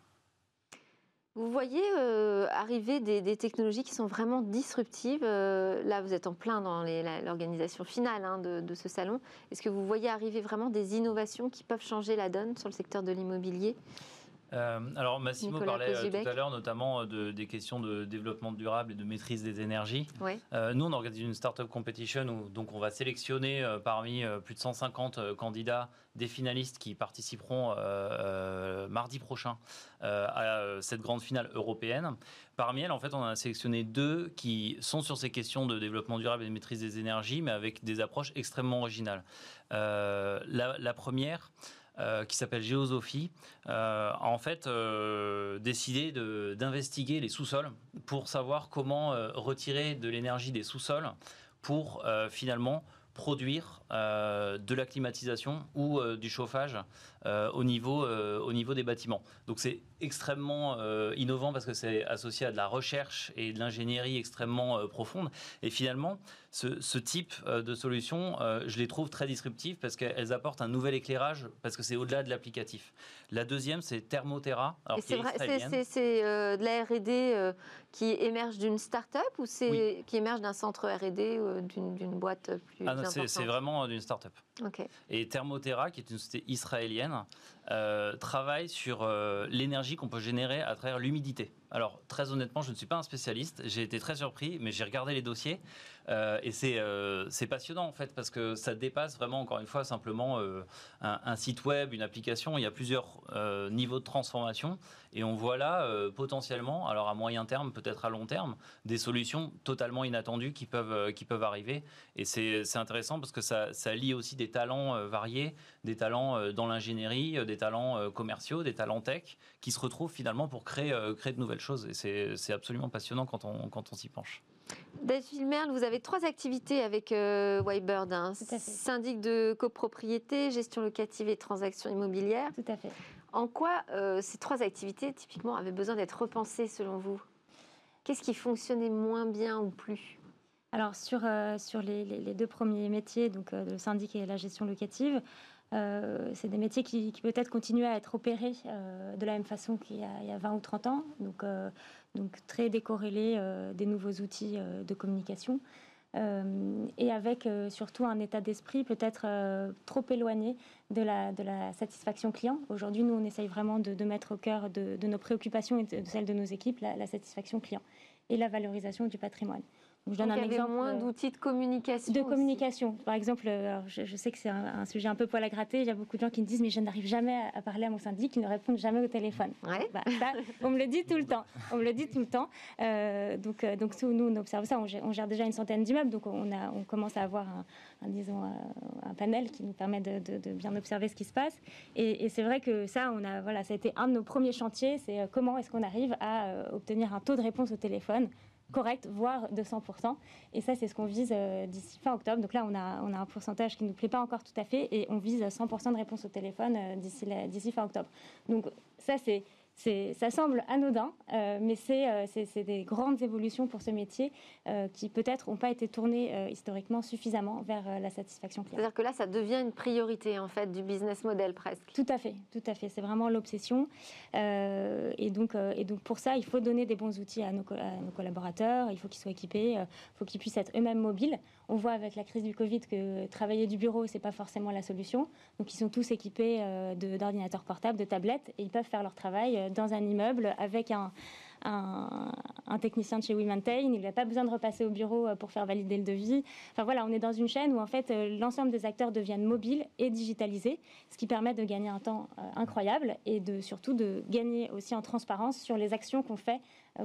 Vous voyez euh, arriver des, technologies qui sont vraiment disruptives. euh, là, vous êtes en plein dans l'organisation finale hein, de ce salon. Est-ce que vous voyez arriver vraiment des innovations qui peuvent changer la donne sur le secteur de l'immobilier? Euh, alors Massimo Nicolas parlait euh, tout à l'heure notamment euh, de, des questions de développement durable et de maîtrise des énergies. Euh, nous, on organise une startup competition où donc on va sélectionner euh, parmi plus de 150 euh, candidats des finalistes qui participeront mardi prochain à cette grande finale européenne. Parmi elles, en fait, on en a sélectionné deux qui sont sur ces questions de développement durable et de maîtrise des énergies, mais avec des approches extrêmement originales. La, la première, euh, qui s'appelle Géosophie, euh, a en fait euh, décidé d'investiguer les sous-sols pour savoir comment retirer de l'énergie des sous-sols pour finalement produire euh, de la climatisation ou euh, du chauffage euh, au, niveau, au niveau des bâtiments. Donc c'est extrêmement innovant parce que c'est associé à de la recherche et de l'ingénierie extrêmement profonde. Et finalement, ce, ce type de solution, je les trouve très disruptives parce qu'elles apportent un nouvel éclairage, parce que c'est au-delà de l'applicatif. La deuxième, c'est qui c'est de la R&D qui émerge d'une start-up ou c'est qui émerge d'un centre R&D ou d'une boîte plus Ah c'est vraiment d'une start-up. Et Thermotera, qui est une société israélienne, euh, travaille sur euh, l'énergie qu'on peut générer à travers l'humidité. Alors, très honnêtement, je ne suis pas un spécialiste. J'ai été très surpris, mais j'ai regardé les dossiers. euh, et c'est passionnant, en fait, parce que ça dépasse vraiment, encore une fois, simplement un, site web, une application. Il y a plusieurs niveaux de transformation. Et on voit là, potentiellement, alors à moyen terme, peut-être à long terme, des solutions totalement inattendues qui peuvent, arriver. Et c'est intéressant parce que ça, ça lie aussi des talents euh, variés, des talents euh, dans l'ingénierie, euh, des talents commerciaux, des talents tech, qui se retrouvent finalement pour créer, créer de nouvelles choses. Et c'est c'est absolument passionnant quand on, quand on s'y penche. Delphine Merle, vous avez trois activités avec euh, Whitebird. hein. Syndic de copropriété, gestion locative et transactions immobilières. Tout à fait. En quoi euh, ces trois activités, typiquement, avaient besoin d'être repensées selon vous? Qu'est-ce qui fonctionnait moins bien ou plus? Alors sur, euh, sur les, les- deux premiers métiers, donc euh, le syndic et la gestion locative, euh, c'est des métiers qui, qui peut-être continuent à être opérés de la même façon qu'il y, a- il y a 20 ou 30 ans, donc, donc très décorrélés des nouveaux outils de communication. Et avec surtout un état d'esprit peut-être trop éloigné de la, de la satisfaction client. Aujourd'hui, nous, on essaye vraiment de, mettre au cœur de, de nos préoccupations et de, celles de nos équipes la satisfaction client et la valorisation du patrimoine. Je donne Donc, un il y avait exemple. moins euh, d'outils de communication. de aussi. communication. Par exemple, euh, je, je sais que c'est un, un sujet un peu poil à gratter. Il y a beaucoup de gens qui me disent Mais je n'arrive jamais à, à parler à mon syndic, ils ne répondent jamais au téléphone. Ouais. Bah, ça, on me le dit tout le temps. On me le dit tout le temps. Euh, donc, donc, nous, on observe ça. On gère, on gère déjà une centaine d'immeubles. Donc, on, a, on commence à avoir un, un, disons, un, panel qui nous permet de, de- de bien observer ce qui se passe. Et, et c'est vrai que ça, on a, voilà, ça a été un de nos premiers chantiers. C'est comment est-ce qu'on arrive à obtenir un taux de réponse au téléphone correct, voire de 100%. Et ça, c'est ce qu'on vise euh, d'ici fin octobre. Donc là, on a, on a un pourcentage qui ne nous plaît pas encore tout à fait et on vise 100% de réponse au téléphone euh, d'ici fin octobre. Donc ça, c'est... Ça semble anodin, euh, mais c'est euh, c'est- des grandes évolutions pour ce métier euh, qui peut-être n'ont pas été tournées euh, historiquement suffisamment vers la satisfaction client. C'est-à-dire que là, ça devient une priorité en fait du business model presque. Tout à fait, tout à fait. C'est vraiment l'obsession. Et, donc, et donc, pour ça, il faut donner des bons outils à nos, co- à nos collaborateurs. Il faut qu'ils soient équipés. Il faut qu'ils puissent être eux-mêmes mobiles. On voit avec la crise du Covid que travailler du bureau, c'est pas forcément la solution. Donc, ils sont tous équipés euh, d'ordinateurs portables, de tablettes, et ils peuvent faire leur travail euh, dans un immeuble avec un, technicien de chez WeMaintain. Il n'a pas besoin de repasser au bureau euh, pour faire valider le devis. Enfin voilà, on est dans une chaîne où en fait l'ensemble des acteurs deviennent mobiles et digitalisés, ce qui permet de gagner un temps incroyable et de surtout de gagner aussi en transparence sur les actions qu'on fait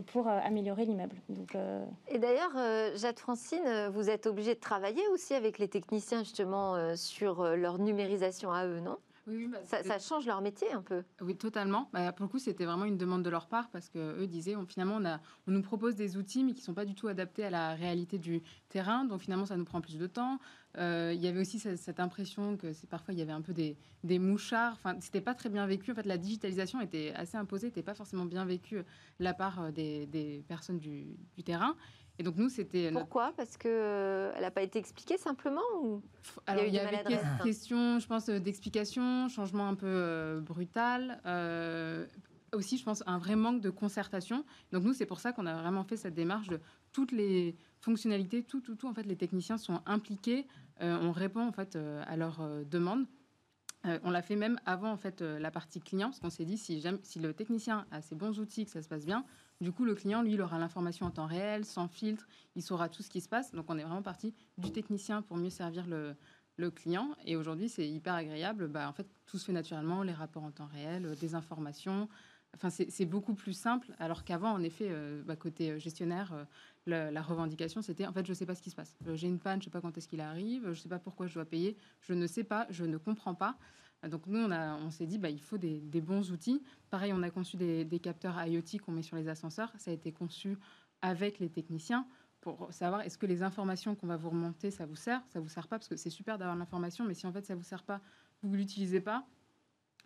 pour euh, améliorer l'immeuble. Euh, Et d'ailleurs, euh, Jade Francine, euh, vous êtes obligé de travailler aussi avec les techniciens justement euh, sur euh, leur numérisation à eux, non? Oui, bah, Ça, change leur métier un peu. Oui, totalement. Bah, pour le coup, c'était vraiment une demande de leur part parce que eux disaient, on, finalement, on, a, on nous propose des outils, mais qui sont pas du tout adaptés à la réalité du terrain. Donc finalement, ça nous prend plus de temps. Euh, il y avait aussi cette, cette impression que parfois il y avait un peu des, des mouchards. Enfin, c'était pas très bien vécu. En fait, la digitalisation était assez imposée, n'était pas forcément bien vécue de la part euh, des, des personnes du, du terrain. Et donc nous, c'était notre- Pourquoi? Parce que euh, elle n'a pas été expliquée simplement ou... Alors, eu il y, avait hein. question, je pense, euh, d'explication, changement un peu euh, brutal. euh, aussi, je pense, un vrai manque de concertation. Donc, nous, c'est pour ça qu'on a vraiment fait cette démarche de toutes les fonctionnalités, tout, tout, tout. En fait, les techniciens sont impliqués. euh, on répond, en fait, euh, à leurs euh, demandes. Euh, on l'a fait même avant, en fait, euh, la partie client, parce qu'on s'est dit, si, si le technicien a ses bons outils, que ça se passe bien, du coup, le client, lui, il aura l'information en temps réel, sans filtre, il saura tout ce qui se passe. Donc, on est vraiment parti du technicien pour mieux servir le, client. Et aujourd'hui, c'est hyper agréable. Bah, en fait, tout se fait naturellement, les rapports en temps réel, euh, des informations. Enfin, c'est beaucoup plus simple. Alors qu'avant, en effet, bah, côté gestionnaire, la, revendication, c'était en fait, je ne sais pas ce qui se passe. Euh, J'ai une panne, je ne sais pas quand est-ce qu'il arrive, je ne sais pas pourquoi je dois payer, je ne sais pas, je ne comprends pas. Euh, Donc nous, on, s'est dit, bah, il faut des, bons outils. Pareil, on a conçu des, des capteurs IoT qu'on met sur les ascenseurs. Ça a été conçu avec les techniciens pour savoir est-ce que les informations qu'on va vous remonter, ça vous sert, ça vous sert pas, parce que c'est super d'avoir l'information, mais si en fait ça vous sert pas, vous l'utilisez pas,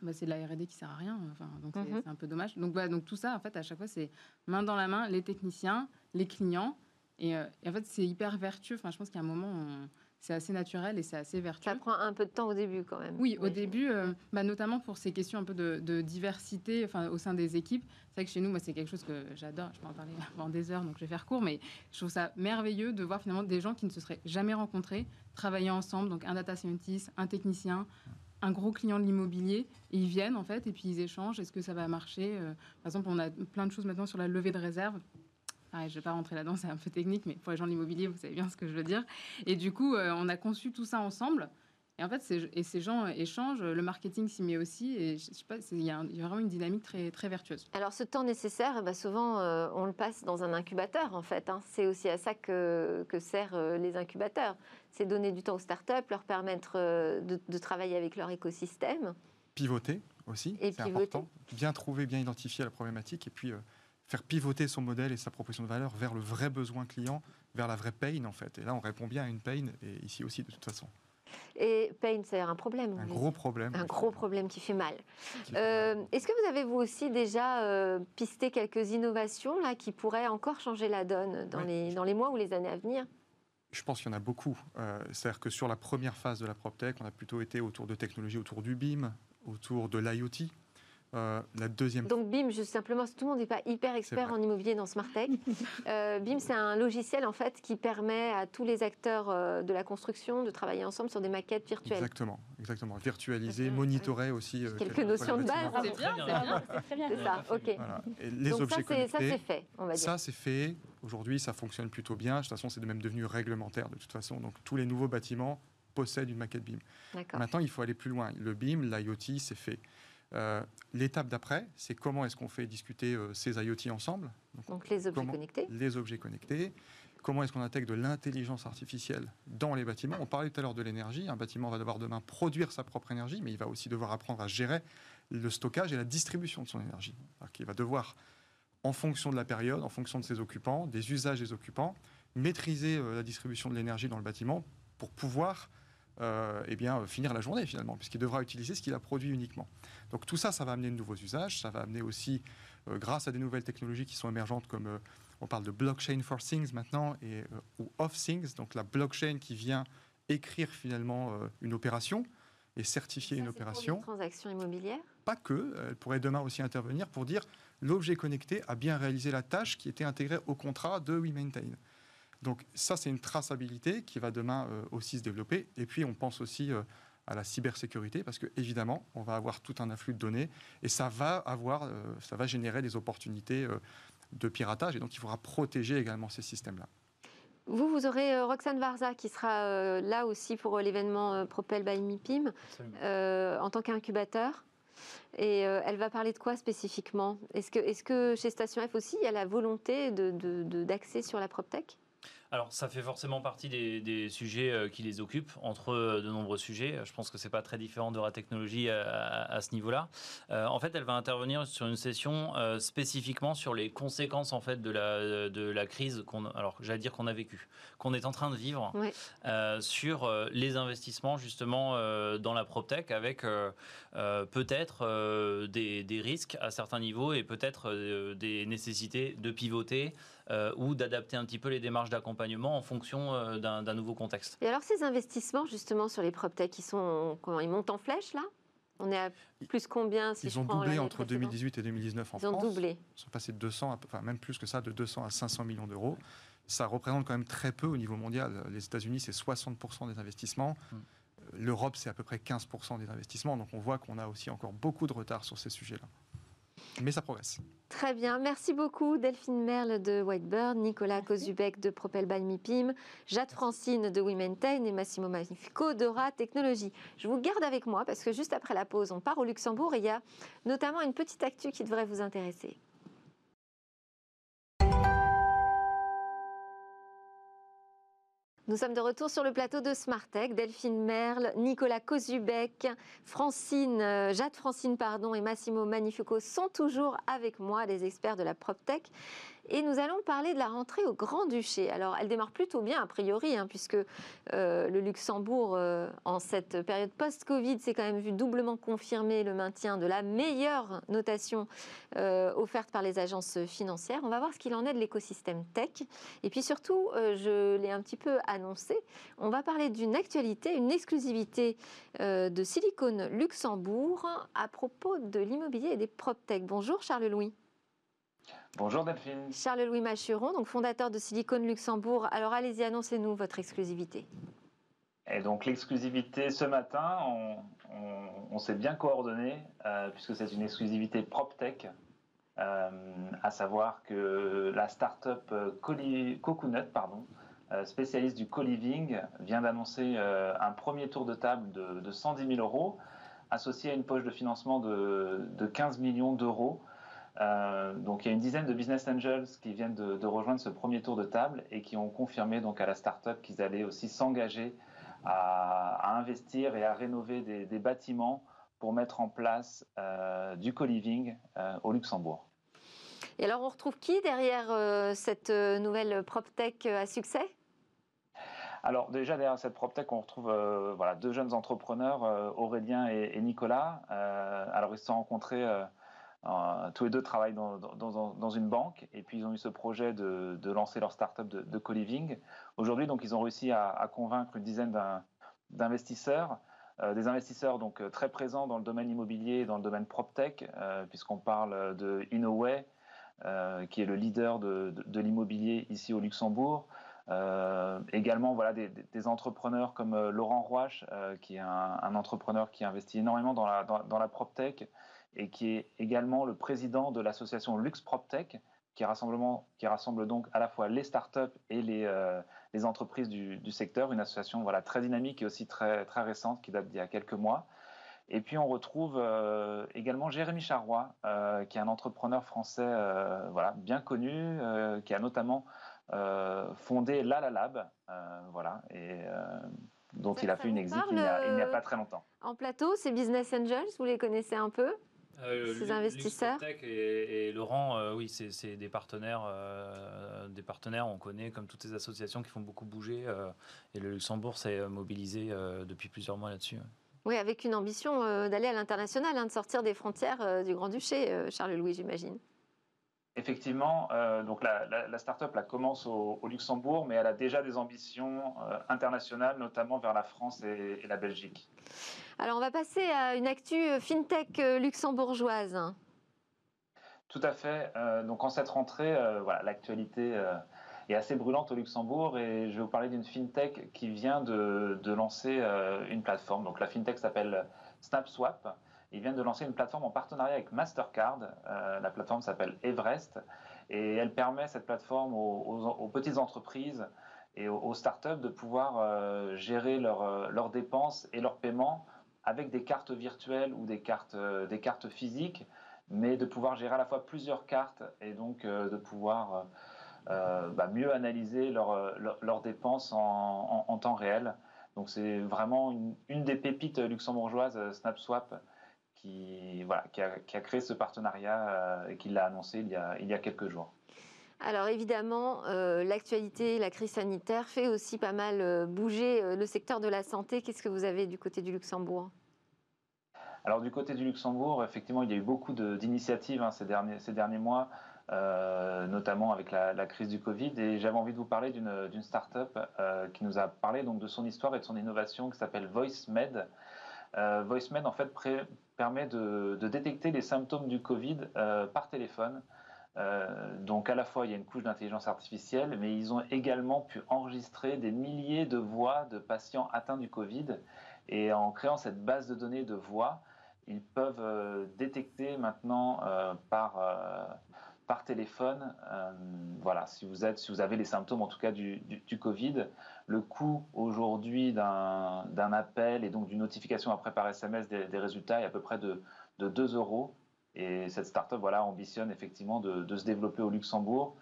bah, c'est de la R&D qui sert à rien. Enfin, donc c'est Mhm. c'est un peu dommage. Donc, voilà, donc tout ça, en fait, à chaque fois, c'est main dans la main, les techniciens, les clients, et, euh, et en fait, c'est hyper vertueux. Enfin, je pense a un moment, c'est assez naturel et c'est assez vertueux. Ça prend un peu de temps au début quand même. Oui, au début, euh, bah, notamment pour ces questions un peu de, de diversité enfin, au sein des équipes. C'est vrai que chez nous, moi, c'est quelque chose que j'adore. Je peux en parler pendant des heures, donc je vais faire court, mais je trouve ça merveilleux de voir finalement des gens qui ne se seraient jamais rencontrés travailler ensemble. Donc un data scientist, un technicien, un gros client de l'immobilier. Ils viennent en fait et puis ils échangent. Est-ce que ça va marcher Euh, Par exemple, on a plein de choses maintenant sur la levée de réserve. Pareil, je ne vais pas rentrer là-dedans, c'est un peu technique, mais pour les gens de l'immobilier, vous savez bien ce que je veux dire. Et du coup, euh, on a conçu tout ça ensemble. Et en fait, ces, et ces gens échangent, le marketing s'y met aussi, et je sais pas, il y, a vraiment une dynamique très, très vertueuse. Alors ce temps nécessaire, eh ben, souvent euh, on le passe dans un incubateur en fait. hein. C'est aussi à ça que, que servent euh, les incubateurs. C'est donner du temps aux startups, leur permettre euh, de, de travailler avec leur écosystème. Pivoter aussi, c'est important. Bien trouver, bien identifier la problématique et puis euh, faire pivoter son modèle et sa proposition de valeur vers le vrai besoin client, vers la vraie pain en fait. Et là, on répond bien à une pain, et ici aussi de toute façon. Et pain, c'est un problème. Un gros problème. Un gros problème qui fait mal. Euh, mal. Est-ce que vous avez vous aussi déjà euh, pisté quelques innovations là qui pourraient encore changer la donne dans, Oui. les, dans les mois ou les années à venir? Je pense qu'il y en a beaucoup. Euh, C'est-à-dire que sur la première phase de la PropTech, on a plutôt été autour de technologies autour du BIM, autour de l'IoT. Euh, la deuxième Donc BIM, juste simplement, tout le monde n'est pas hyper expert en immobilier dans Smart Tech. Euh, BIM, c'est un logiciel en fait qui permet à tous les acteurs euh, de la construction de travailler ensemble sur des maquettes virtuelles. Exactement, exactement. Virtualiser, monitorer aussi. euh, Quelques notions de base. C'est bien, C'est bien, c'est très bien. C'est ça, ok. Voilà. Et les Donc objets ça, c'est ça, connectés. c'est fait, on va dire. Ça, c'est fait. Aujourd'hui, ça fonctionne plutôt bien. De toute façon, c'est même devenu réglementaire de toute façon. Donc, tous les nouveaux bâtiments possèdent une maquette BIM. D'accord. Maintenant, il faut aller plus loin. Le BIM, l'IoT, c'est fait. Euh, L'étape d'après, c'est comment est-ce qu'on fait discuter euh, ces IoT ensemble, donc, Donc les objets comment- connectés. les objets connectés, comment est-ce qu'on intègre de l'intelligence artificielle dans les bâtiments. On parlait tout à l'heure de l'énergie. Un bâtiment va devoir demain produire sa propre énergie, mais il va aussi devoir apprendre à gérer le stockage et la distribution de son énergie. Qu'il va devoir, en fonction de la période, en fonction de ses occupants, des usages des occupants, maîtriser euh, la distribution de l'énergie dans le bâtiment pour pouvoir euh, eh bien, finir la journée finalement, puisqu'il devra utiliser ce qu'il a produit uniquement. Donc tout ça, ça va amener de nouveaux usages, ça va amener aussi, euh, grâce à des nouvelles technologies qui sont émergentes, comme euh, on parle de blockchain for things maintenant, et, ou of things, donc la blockchain qui vient écrire finalement une opération et certifier Ça, une pour opération des transactions immobilières? pas que, elle pourrait demain aussi intervenir pour dire l'objet connecté a bien réalisé la tâche qui était intégrée au contrat de WeMaintain. Donc ça, c'est une traçabilité qui va demain euh, aussi se développer. Et puis, on pense aussi euh, à la cybersécurité parce que évidemment, on va avoir tout un afflux de données et ça va avoir, euh, ça va générer des opportunités euh, de piratage et donc il faudra protéger également ces systèmes-là. Vous, vous aurez euh, Roxane Varza qui sera euh, là aussi pour euh, l'événement euh, Propel by MIPIM euh, en tant qu'incubateur. Et euh, elle va parler de quoi spécifiquement? Est-ce que, est que chez Station F aussi, il y a la volonté d'accès de, de- d'accès sur la PropTech? Alors, ça fait forcément partie des, sujets euh, qui les occupent, entre euh, de nombreux sujets. Je pense que c'est pas très différent de la technologie à, ce niveau-là. Euh, en fait, elle va intervenir sur une session spécifiquement sur les conséquences en fait de la de la crise qu'on, alors j'allais dire qu'on a vécu, qu'on est en train de vivre, sur les investissements justement dans la proptech, avec peut-être des, des, risques à certains niveaux et peut-être des nécessités de pivoter euh, ou d'adapter un petit peu les démarches d'accompagnement en fonction euh, d'un nouveau contexte. Et alors ces investissements justement sur les PropTech, ils, sont, ils montent en flèche là? On est à plus combien si Ils ont doublé entre 2018 et 2019 en France. Ils ont doublé. Ils sont passés de 200, enfin même plus que ça, de 200 à 500 millions d'euros. Ça représente quand même très peu au niveau mondial. Les États-Unis, c'est 60% des investissements. Hmm. L'Europe, c'est à peu près 15% des investissements. Donc on voit qu'on a aussi encore beaucoup de retard sur ces sujets-là mais ça progresse. Très bien, merci beaucoup Delphine Merle de Whitebird, Nicolas Kozubek de Propel by MIPIM, Jade Francine de Womentain et Massimo Magnifico de Ra Technologies. Je vous garde avec moi parce que juste après la pause, on part au Luxembourg et il y a notamment une petite actu qui devrait vous intéresser. Nous sommes de retour sur le plateau de Smartech. Delphine Merle, Nicolas Kozubek, Francine, euh, Jade Francine pardon, et Massimo Magnifico sont toujours avec moi, les experts de la PropTech. Et nous allons parler de la rentrée au Grand-Duché. Alors, elle démarre plutôt bien, a priori, hein, puisque euh, le Luxembourg, euh, en cette période post-Covid, s'est quand même vu doublement confirmer le maintien de la meilleure notation euh, offerte par les agences financières. On va voir ce qu'il en est de l'écosystème tech. Et puis surtout, je l'ai un petit peu annoncé, on va parler d'une actualité, une exclusivité de Silicon Luxembourg à propos de l'immobilier et des PropTech. Bonjour Charles-Louis. Bonjour Delphine. Charles-Louis Machuron, donc fondateur de Silicon Luxembourg. Alors allez-y, annoncez-nous votre exclusivité. Et donc l'exclusivité ce matin, on, s'est bien coordonné euh, puisque c'est une exclusivité PropTech, euh, à savoir que la start-up euh, Coconut, pardon, spécialiste du co-living, vient d'annoncer un premier tour de table de, 110 000 euros associé à une poche de financement de, de 15 millions d'euros euh, donc il y a une dizaine de business angels qui viennent de, rejoindre ce premier tour de table et qui ont confirmé donc à la start-up qu'ils allaient aussi s'engager à, investir et à rénover des, bâtiments pour mettre en place euh, du co-living euh, au Luxembourg. Et alors on retrouve qui derrière cette nouvelle PropTech à succès? Alors déjà derrière cette PropTech, on retrouve voilà, deux jeunes entrepreneurs, Aurélien et, et Nicolas. alors ils se sont rencontrés tous les deux travaillent dans, une banque et puis ils ont eu ce projet de, lancer leur start-up de, de co-living. Aujourd'hui, donc, ils ont réussi à, convaincre une dizaine d'investisseurs, euh, des investisseurs donc euh, très présents dans le domaine immobilier dans le domaine PropTech, puisqu'on parle de Inoway, qui est le leader de, l'immobilier ici au Luxembourg. également voilà, des, entrepreneurs comme Laurent Roche, qui est un, entrepreneur qui investit énormément dans la, dans, dans la PropTech et qui est également le président de l'association LuxPropTech, qui, qui rassemble donc à la fois les startups et les, euh, les entreprises du, du, secteur, une association voilà, très dynamique et aussi très, très récente qui date d'il y a quelques mois. Et puis on retrouve euh, également Jérémy Charrois, euh, qui est un entrepreneur français voilà, bien connu, qui a notamment fondé Lala Lab, voilà, et dont il a fait une exit il n'y a, a, pas très longtemps. En plateau, c'est Business Angels, vous les connaissez un peu? Euh, ces investisseurs et, et, Laurent, euh, oui, c'est des partenaires, euh, des partenaires. On connaît comme toutes ces associations qui font beaucoup bouger. et le Luxembourg s'est mobilisé depuis plusieurs mois là-dessus. Oui, avec une ambition d'aller à l'international, hein, de sortir des frontières du Grand-Duché, Charles-Louis, j'imagine. Effectivement, donc la, la, start-up commence au, Luxembourg, mais elle a déjà des ambitions internationales, notamment vers la France et la Belgique. Alors, on va passer à une actu euh, fintech euh, luxembourgeoise. Tout à fait. Euh, donc, en cette rentrée, voilà, l'actualité est assez brûlante au Luxembourg et je vais vous parler d'une fintech qui vient de, lancer une plateforme. Donc, la fintech s'appelle SnapSwap. Ils viennent de lancer une plateforme en partenariat avec Mastercard. la plateforme s'appelle Everest et elle permet cette plateforme aux, petites entreprises et aux, startups de pouvoir gérer leurs dépenses et leurs paiements avec des cartes virtuelles ou des cartes, euh, des cartes physiques, mais de pouvoir gérer à la fois plusieurs cartes et donc euh, de pouvoir bah, mieux analyser leurs dépenses en, temps réel. Donc c'est vraiment une, des pépites luxembourgeoises, SnapSwap, qui, voilà, qui, a, créé ce partenariat et qui l'a annoncé il y, a, il y a quelques jours. Alors évidemment, euh, l'actualité, la crise sanitaire fait aussi pas mal euh, bouger euh, le secteur de la santé. Qu'est-ce que vous avez du côté du Luxembourg? Alors du côté du Luxembourg, effectivement, il y a eu beaucoup d'initiatives hein, ces, derniers, mois, notamment avec la, crise du Covid. Et j'avais envie de vous parler d'une start-up qui nous a parlé donc, de son histoire et de son innovation qui s'appelle VoiceMed. VoiceMed, en fait, permet de, détecter les symptômes du Covid par téléphone. Euh, donc à la fois il y a une couche d'intelligence artificielle, mais ils ont également pu enregistrer des milliers de voix de patients atteints du Covid. Et en créant cette base de données de voix, ils peuvent euh, détecter maintenant euh, par, téléphone, voilà, si vous, êtes, si vous avez les symptômes en tout cas du, Covid, le coût aujourd'hui d'un appel et donc d'une notification après par SMS des, des, résultats est à peu près de, de 2 euros. Et cette start-up voilà, ambitionne effectivement de, se développer au Luxembourg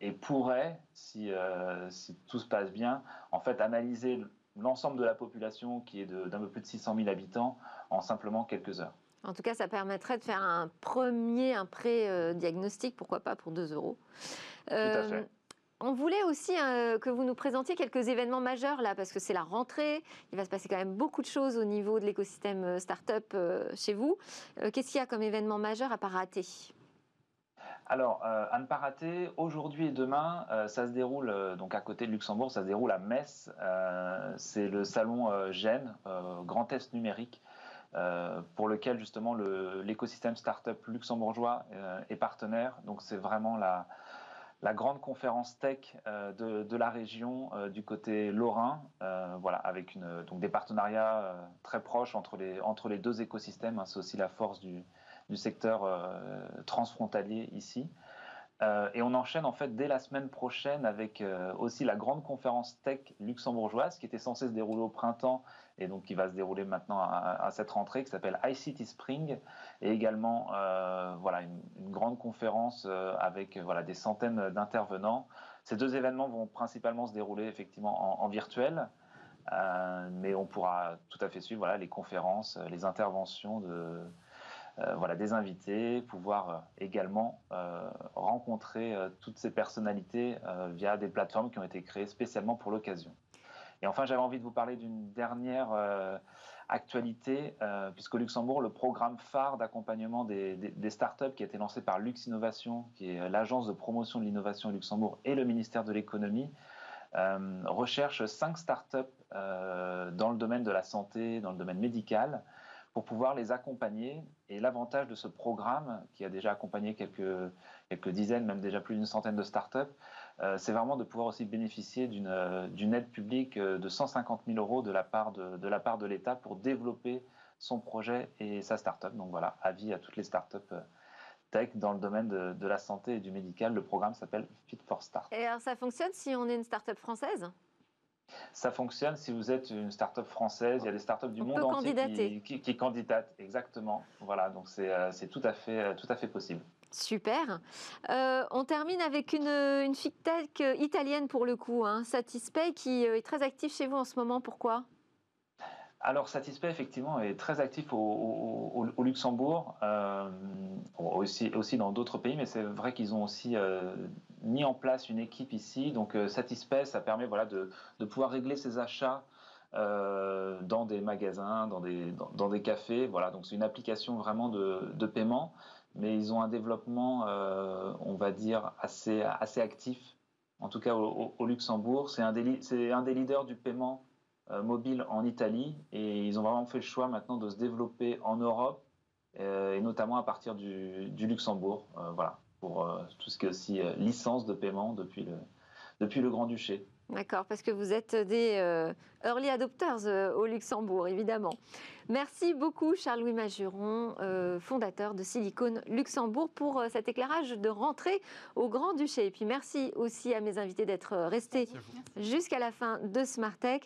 et pourrait, euh, si, tout se passe bien, en fait analyser l'ensemble de la population qui est d'un peu plus de 600 000 habitants en simplement quelques heures. En tout cas, ça permettrait de faire un premier, un pré-diagnostic, pourquoi pas pour 2 euros. Tout à fait. On voulait aussi euh, que vous nous présentiez quelques événements majeurs là, parce que c'est la rentrée. Il va se passer quand même beaucoup de choses au niveau de l'écosystème euh, startup euh, chez vous. Qu'est-ce qu'il y a comme événement majeur à pas rater? Alors, à ne pas rater, aujourd'hui et demain, ça se déroule, donc à côté de Luxembourg, ça se déroule à Metz. c'est le salon Gênes, Grand Test numérique, pour lequel justement l'écosystème startup luxembourgeois est partenaire. Donc, c'est vraiment la, la grande conférence tech euh, de, la région euh, du côté lorrain, euh, voilà, avec donc des partenariats très proches entre les, entre les deux écosystèmes. Hein, c'est aussi la force du, du secteur transfrontalier ici. Et on enchaîne en fait dès la semaine prochaine avec aussi la grande conférence tech luxembourgeoise qui était censée se dérouler au printemps et donc qui va se dérouler maintenant à, cette rentrée, qui s'appelle ICT Spring, et également euh, voilà, une, grande conférence euh, avec voilà, des centaines d'intervenants. Ces deux événements vont principalement se dérouler effectivement en, virtuel, euh, mais on pourra tout à fait suivre voilà, les conférences, les interventions de, voilà, des invités, pouvoir également rencontrer toutes ces personnalités via des plateformes qui ont été créées spécialement pour l'occasion. Et enfin, j'avais envie de vous parler d'une dernière euh, actualité, euh, puisqu'au Luxembourg, le programme phare d'accompagnement des, startups qui a été lancé par Lux Innovation, qui est l'agence de promotion de l'innovation au Luxembourg, et le ministère de l'économie, euh, recherche cinq startups dans le domaine de la santé, dans le domaine médical, pour pouvoir les accompagner. Et l'avantage de ce programme, qui a déjà accompagné quelques, quelques dizaines, même déjà plus d'une centaine de startups, euh, c'est vraiment de pouvoir aussi bénéficier d'une euh, aide publique euh, de 150 000 euros de la part de, de l'État pour développer son projet et sa start-up. Donc voilà, avis à toutes les start-up tech dans le domaine de, la santé et du médical. Le programme s'appelle Fit for Start. Et alors ça fonctionne si on est une start-up française? Ça fonctionne si vous êtes une start-up française. Il y a des start-up du monde entier qui, qui, candidatent, exactement. Voilà, donc c'est tout, à fait, tout à fait possible. Super. Euh, on termine avec une, une tech italienne pour le coup, hein, Satispay, qui euh, est très actif chez vous en ce moment. Pourquoi? Alors, Satispay, effectivement, est très actif au, Luxembourg, euh, aussi, dans d'autres pays, mais c'est vrai qu'ils ont aussi mis en place une équipe ici. Donc, Satispay, ça permet voilà, de, pouvoir régler ses achats dans des magasins, dans des, cafés. Voilà, donc c'est une application vraiment de, paiement mais ils ont un développement, euh, on va dire, assez, actif, en tout cas au, Luxembourg. C'est un, des, leaders du paiement euh, mobile en Italie et ils ont vraiment fait le choix maintenant de se développer en Europe euh, et notamment à partir du, du Luxembourg, voilà, pour tout ce qui est aussi licence de paiement depuis le, depuis le Grand-Duché. D'accord, parce que vous êtes des euh, early adopters euh, au Luxembourg, évidemment. Merci beaucoup, Charles-Louis Majuron, euh, fondateur de Silicon Luxembourg, pour cet éclairage de rentrée au Grand-Duché. Et puis merci aussi à mes invités d'être restés jusqu'à la fin de Smart Tech.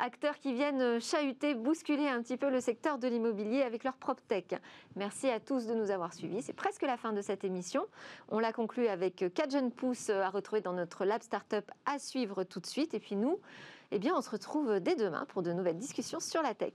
Acteurs qui viennent chahuter, bousculer un petit peu le secteur de l'immobilier avec leur PropTech. Merci à tous de nous avoir suivis. C'est presque la fin de cette émission. On l'a conclu avec 4 jeunes pousses à retrouver dans notre lab startup à suivre tout de suite. Et puis nous, eh bien, on se retrouve dès demain pour de nouvelles discussions sur la tech.